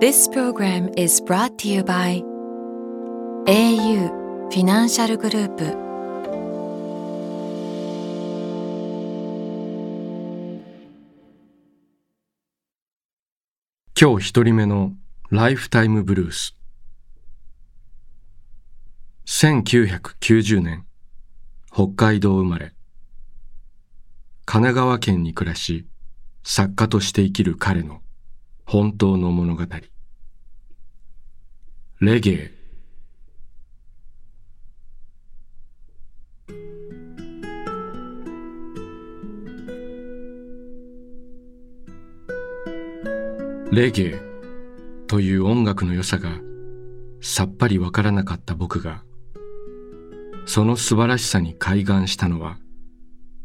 This program is brought to you by au フィナンシャルグループ今日一人目のライフタイムブルース1990年北海道生まれ神奈川県に暮らし作家として生きる彼の本当の物語。レゲエ。レゲエという音楽の良さがさっぱりわからなかった僕がその素晴らしさに開眼したのは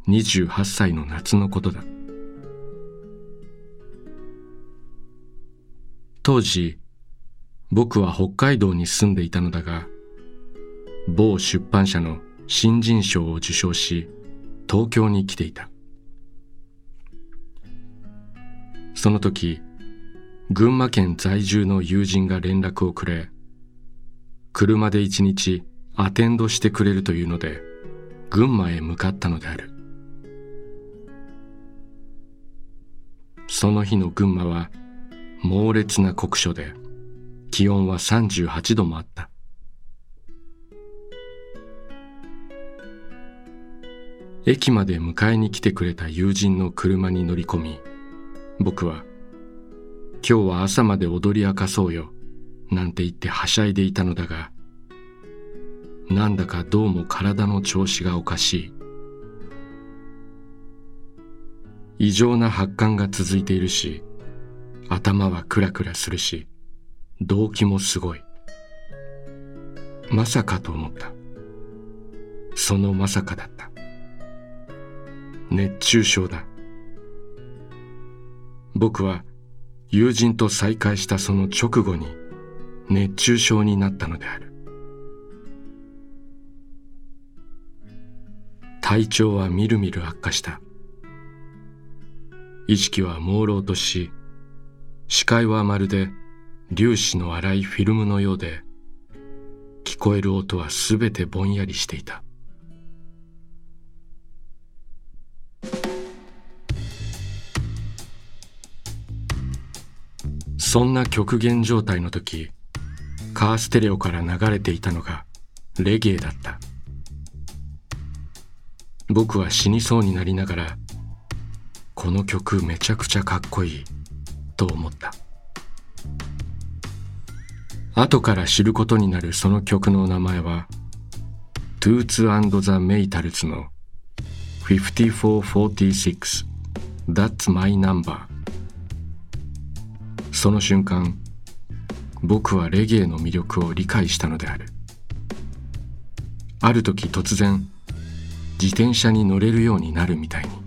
28歳の夏のことだ。った当時僕は北海道に住んでいたのだが某出版社の新人賞を受賞し東京に来ていた。その時群馬県在住の友人が連絡をくれ車で一日アテンドしてくれるというので群馬へ向かったのである。その日の群馬は猛烈な酷暑で気温は38度もあった。駅まで迎えに来てくれた友人の車に乗り込み僕は「今日は朝まで踊り明かそうよ」なんて言ってはしゃいでいたのだがなんだかどうも体の調子がおかしい。異常な発汗が続いているし頭はクラクラするし動悸もすごい。まさかと思った。そのまさかだった。熱中症だ。僕は友人と再会したその直後に熱中症になったのである。体調はみるみる悪化した。意識は朦朧とし視界はまるで粒子の粗いフィルムのようで聞こえる音はすべてぼんやりしていた。そんな極限状態の時カーステレオから流れていたのがレゲエだった。僕は死にそうになりながらこの曲めちゃくちゃかっこいい。と思った。後から知ることになるその曲の名前はトゥーツザ・メイタルズの5446 That's my number その瞬間僕はレゲエの魅力を理解したのである。ある時突然自転車に乗れるようになるみたいに。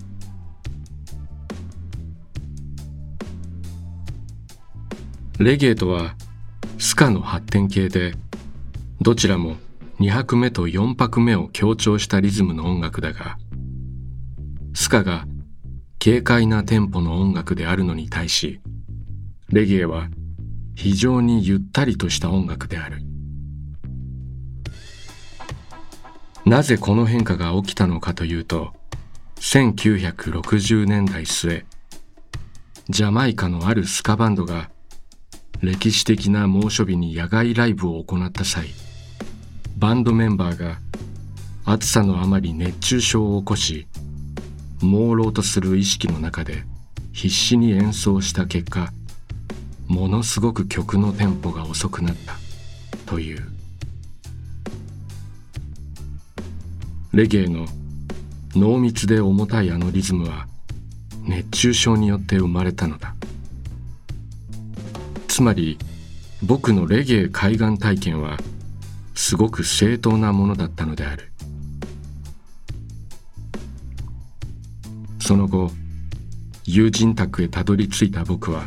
レゲエとはスカの発展系でどちらも2拍目と4拍目を強調したリズムの音楽だがスカが軽快なテンポの音楽であるのに対しレゲエは非常にゆったりとした音楽である。なぜこの変化が起きたのかというと1960年代末ジャマイカのあるスカバンドが歴史的な猛暑日に野外ライブを行った際バンドメンバーが暑さのあまり熱中症を起こし朦朧とする意識の中で必死に演奏した結果ものすごく曲のテンポが遅くなったという。レゲエの濃密で重たいあのリズムは熱中症によって生まれたのだ。つまり僕のレゲエ海岸体験はすごく正当なものだったのである。その後友人宅へたどり着いた僕は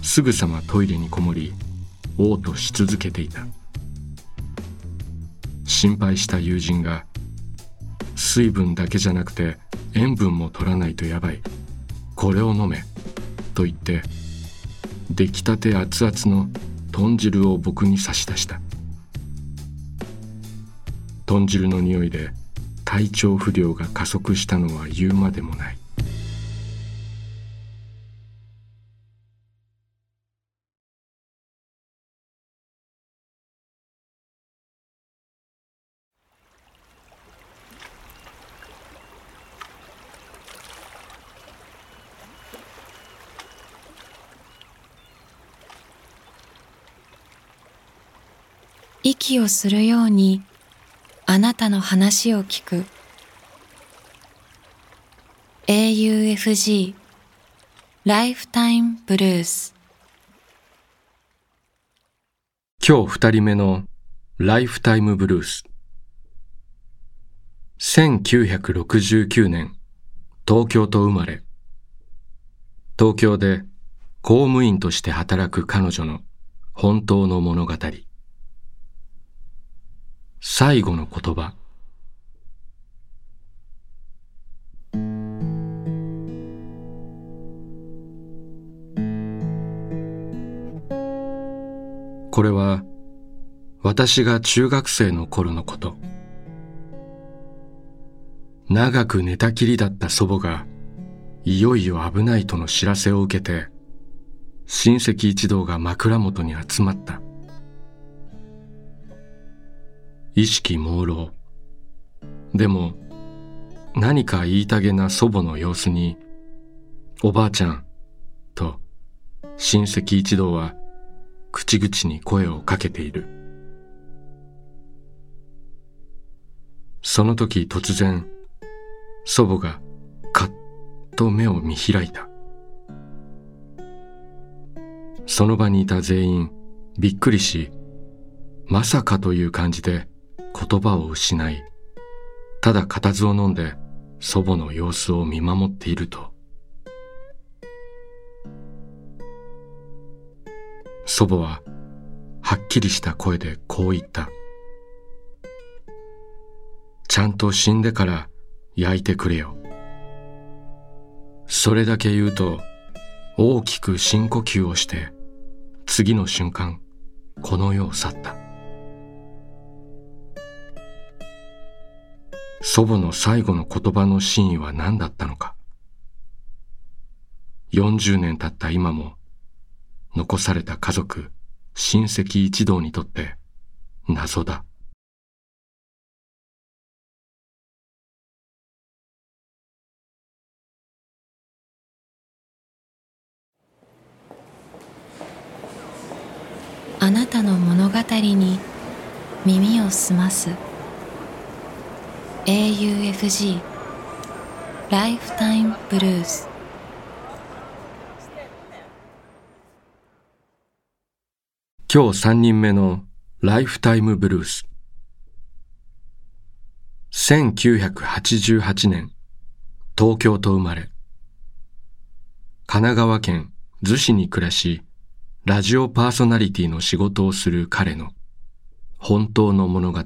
すぐさまトイレにこもり嘔吐し続けていた。心配した友人が水分だけじゃなくて塩分も取らないとやばい。これを飲め。と言って出来たて熱々の豚汁を僕に差し出した。豚汁の匂いで体調不良が加速したのは言うまでもない。息をするようにあなたの話を聞く。AUFG ライフタイムブルース今日二人目のライフタイムブルース1969年東京と生まれ。東京で公務員として働く彼女の本当の物語。最後の言葉。これは私が中学生の頃のこと。長く寝たきりだった祖母がいよいよ危ないとの知らせを受けて親戚一同が枕元に集まった。意識朦朧。でも何か言いたげな祖母の様子におばあちゃんと親戚一同は口々に声をかけている。その時突然祖母がカッと目を見開いた。その場にいた全員びっくりしまさかという感じで言葉を失いただ固唾を飲んで祖母の様子を見守っていると。祖母ははっきりした声でこう言った。ちゃんと死んでから焼いてくれよ。それだけ言うと大きく深呼吸をして次の瞬間この世を去った。祖母の最後の言葉の真意は何だったのか。40年経った今も残された家族親戚一同にとって謎だ。あなたの物語に耳を澄ます。AUFG ライフタイムブルース今日三人目のライフタイムブルース。1988年東京と生まれ。神奈川県逗子に暮らしラジオパーソナリティの仕事をする彼の本当の物語。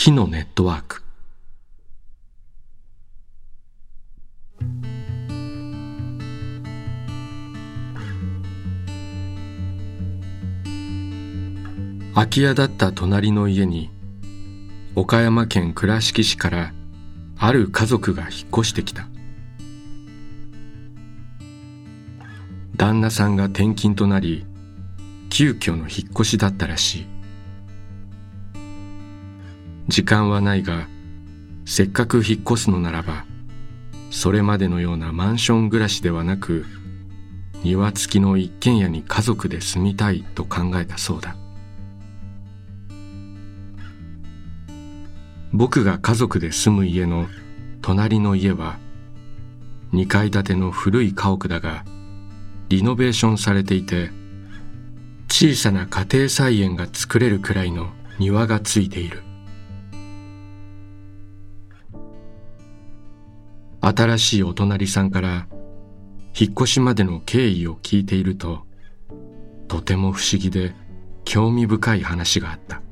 木のネットワーク。空き家だった隣の家に岡山県倉敷市からある家族が引っ越してきた。旦那さんが転勤となり急遽の引っ越しだったらしい。時間はないがせっかく引っ越すのならばそれまでのようなマンション暮らしではなく庭付きの一軒家に家族で住みたいと考えたそうだ。僕が家族で住む家の隣の家は2階建ての古い家屋だがリノベーションされていて小さな家庭菜園が作れるくらいの庭がついている。新しいお隣さんから引っ越しまでの経緯を聞いているととても不思議で興味深い話があった。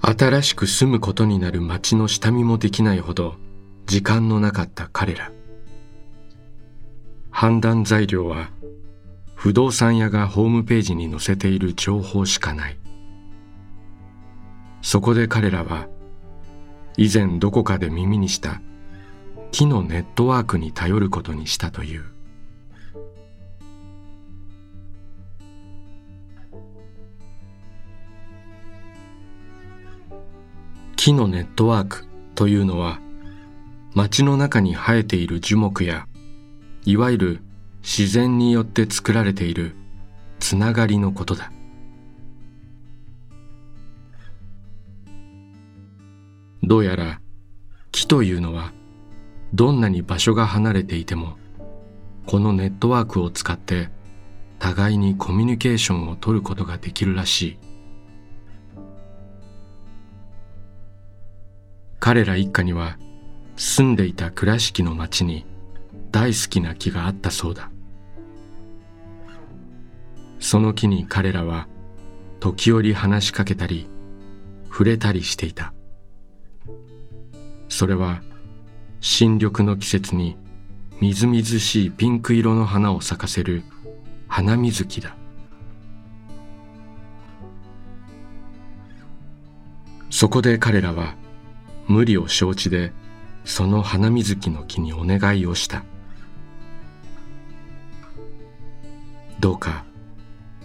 新しく住むことになる町の下見もできないほど時間のなかった彼ら。判断材料は不動産屋がホームページに載せている情報しかない。そこで彼らは以前どこかで耳にした木のネットワークに頼ることにしたという。木のネットワークというのは街の中に生えている樹木やいわゆる自然によって作られているつながりのことだ。どうやら木というのはどんなに場所が離れていてもこのネットワークを使って互いにコミュニケーションを取ることができるらしい。彼ら一家には住んでいた倉敷の町に大好きな木があったそうだ。その木に彼らは時折話しかけたり触れたりしていた。それは新緑の季節にみずみずしいピンク色の花を咲かせる花水木だ。そこで彼らは無理を承知でその花水木の木にお願いをした。どうか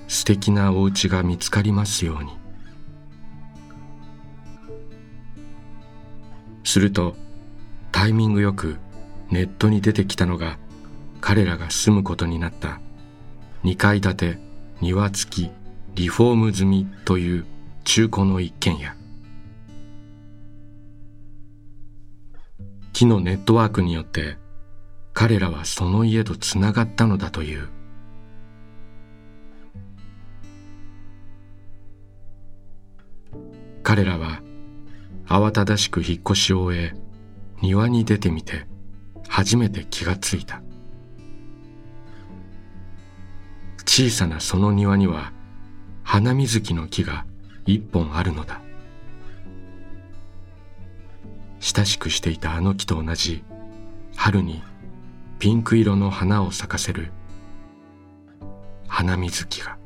素敵なお家が見つかりますように。するとタイミングよくネットに出てきたのが彼らが住むことになった。2階建て庭付きリフォーム済みという中古の一軒家。木のネットワークによって彼らはその家とつながったのだという。彼らは慌ただしく引っ越しを終え庭に出てみて初めて気がついた。小さなその庭には花水木の木が一本あるのだ。親しくしていたあの木と同じ春にピンク色の花を咲かせる花水木が「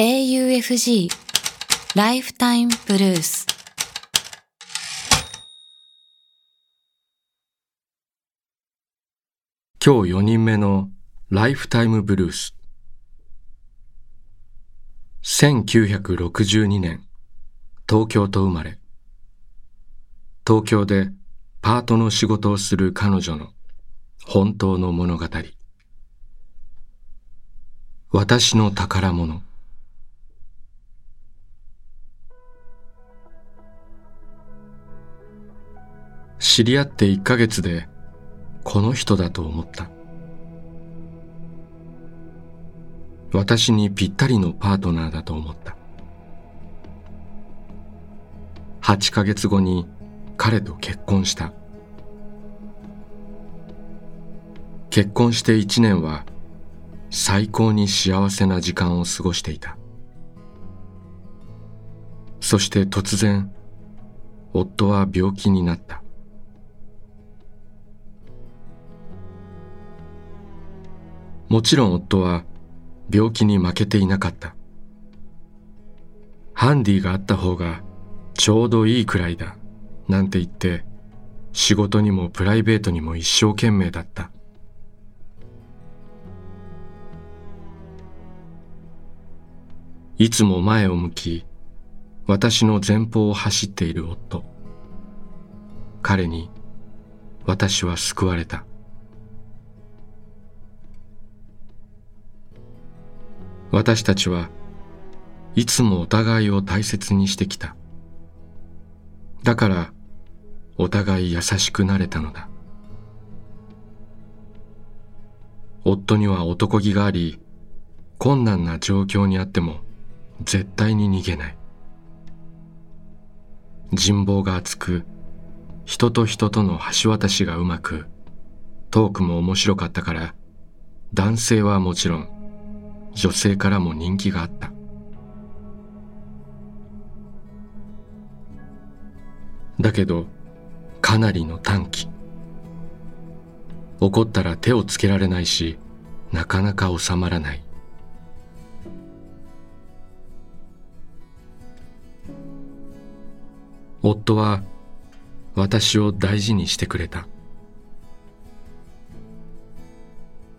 AUFG ライフタイムブルース」今日4人目のライフタイムブルース1962年東京と生まれ。東京でパートの仕事をする彼女の本当の物語。私の宝物。知り合って1ヶ月でこの人だと思った。私にぴったりのパートナーだと思った。8ヶ月後に彼と結婚した。結婚して1年は最高に幸せな時間を過ごしていた。そして突然夫は病気になった。もちろん夫は病気に負けていなかった。ハンディがあった方がちょうどいいくらいだなんて言って仕事にもプライベートにも一生懸命だった。いつも前を向き私の前方を走っている夫。彼に私は救われた。私たちはいつもお互いを大切にしてきた。だからお互い優しくなれたのだ。夫には男気があり、困難な状況にあっても絶対に逃げない。人望が厚く、人と人との橋渡しがうまく、トークも面白かったから、男性はもちろん、女性からも人気があった。だけど、かなりの短期。怒ったら手をつけられないし、なかなか収まらない。夫は私を大事にしてくれた。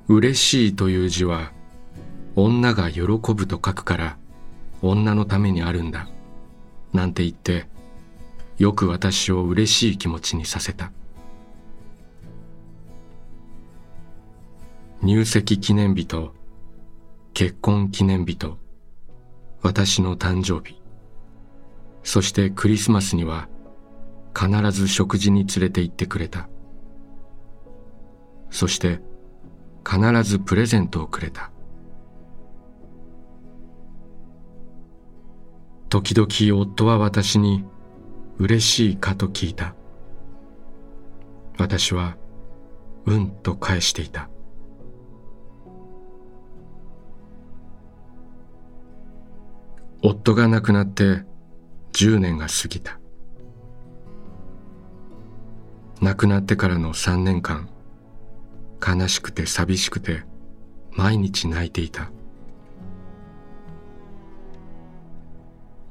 嬉しいという字は女が喜ぶと書くから女のためにあるんだ。なんて言ってよく私を嬉しい気持ちにさせた。入籍記念日と結婚記念日と私の誕生日、そしてクリスマスには必ず食事に連れて行ってくれた。そして必ずプレゼントをくれた。時々夫は私に嬉しいかと聞いた。私はうんと返していた。夫が亡くなって10年が過ぎた。亡くなってからの3年間、悲しくて寂しくて毎日泣いていた。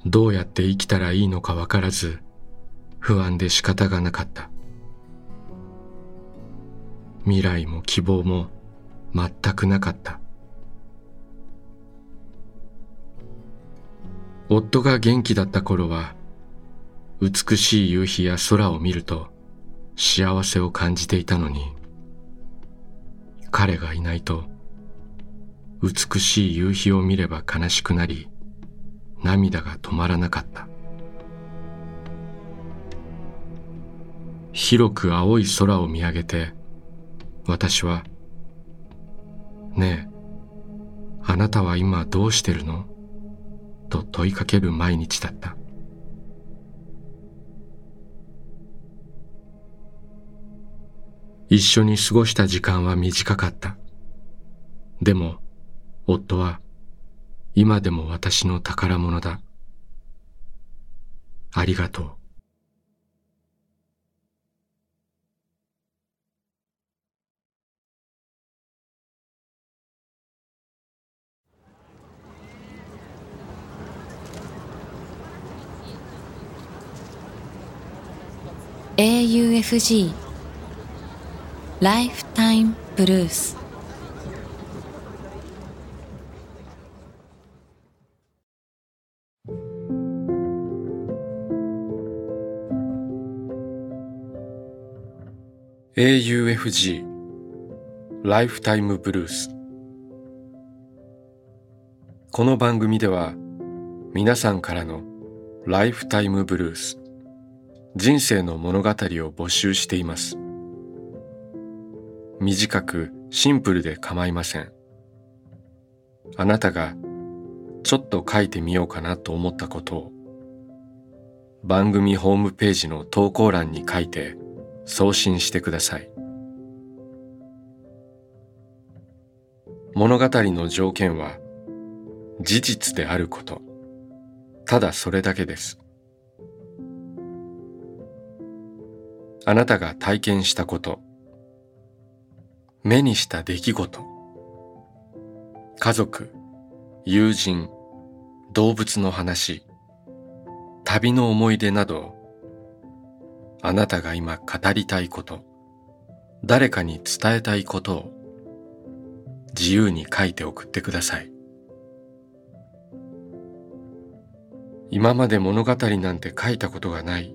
どうやって生きたらいいのかわからず不安で仕方がなかった。未来も希望も全くなかった。夫が元気だった頃は美しい夕日や空を見ると幸せを感じていたのに彼がいないと美しい夕日を見れば悲しくなり涙が止まらなかった広く青い空を見上げて私は「ねえあなたは今どうしてるの?」と問いかける毎日だった一緒に過ごした時間は短かった。でも、夫は今でも私の宝物だ。ありがとう。AUFG ライフタイムブルース「AUFG ライフタイムブルース」この番組では皆さんからのライフタイムブルース人生の物語を募集しています短くシンプルで構いません。あなたがちょっと書いてみようかなと思ったことを番組ホームページの投稿欄に書いて送信してください。物語の条件は事実であること。ただそれだけです。あなたが体験したこと、目にした出来事家族友人動物の話旅の思い出などあなたが今語りたいこと誰かに伝えたいことを自由に書いて送ってください。今まで物語なんて書いたことがない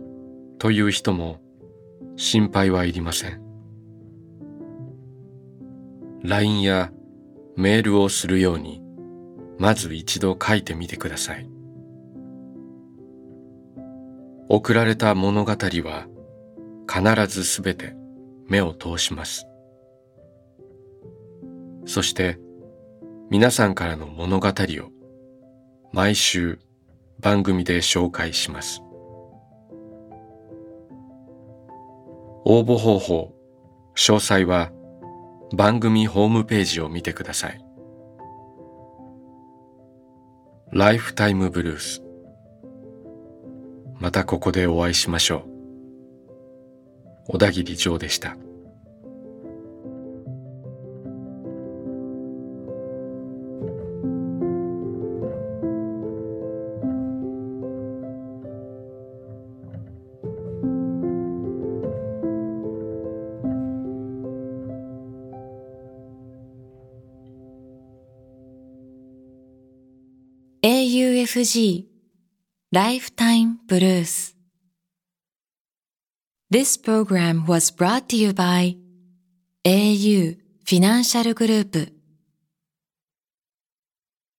という人も心配はいりません。LINE やメールをするようにまず一度書いてみてください。送られた物語は必ずすべて目を通します。そして皆さんからの物語を毎週番組で紹介します。応募方法詳細は番組ホームページを見てください。ライフタイムブルースまたここでお会いしましょう。小田切城でした。AUFG ライフタイムブルース This program was brought to you by au フィ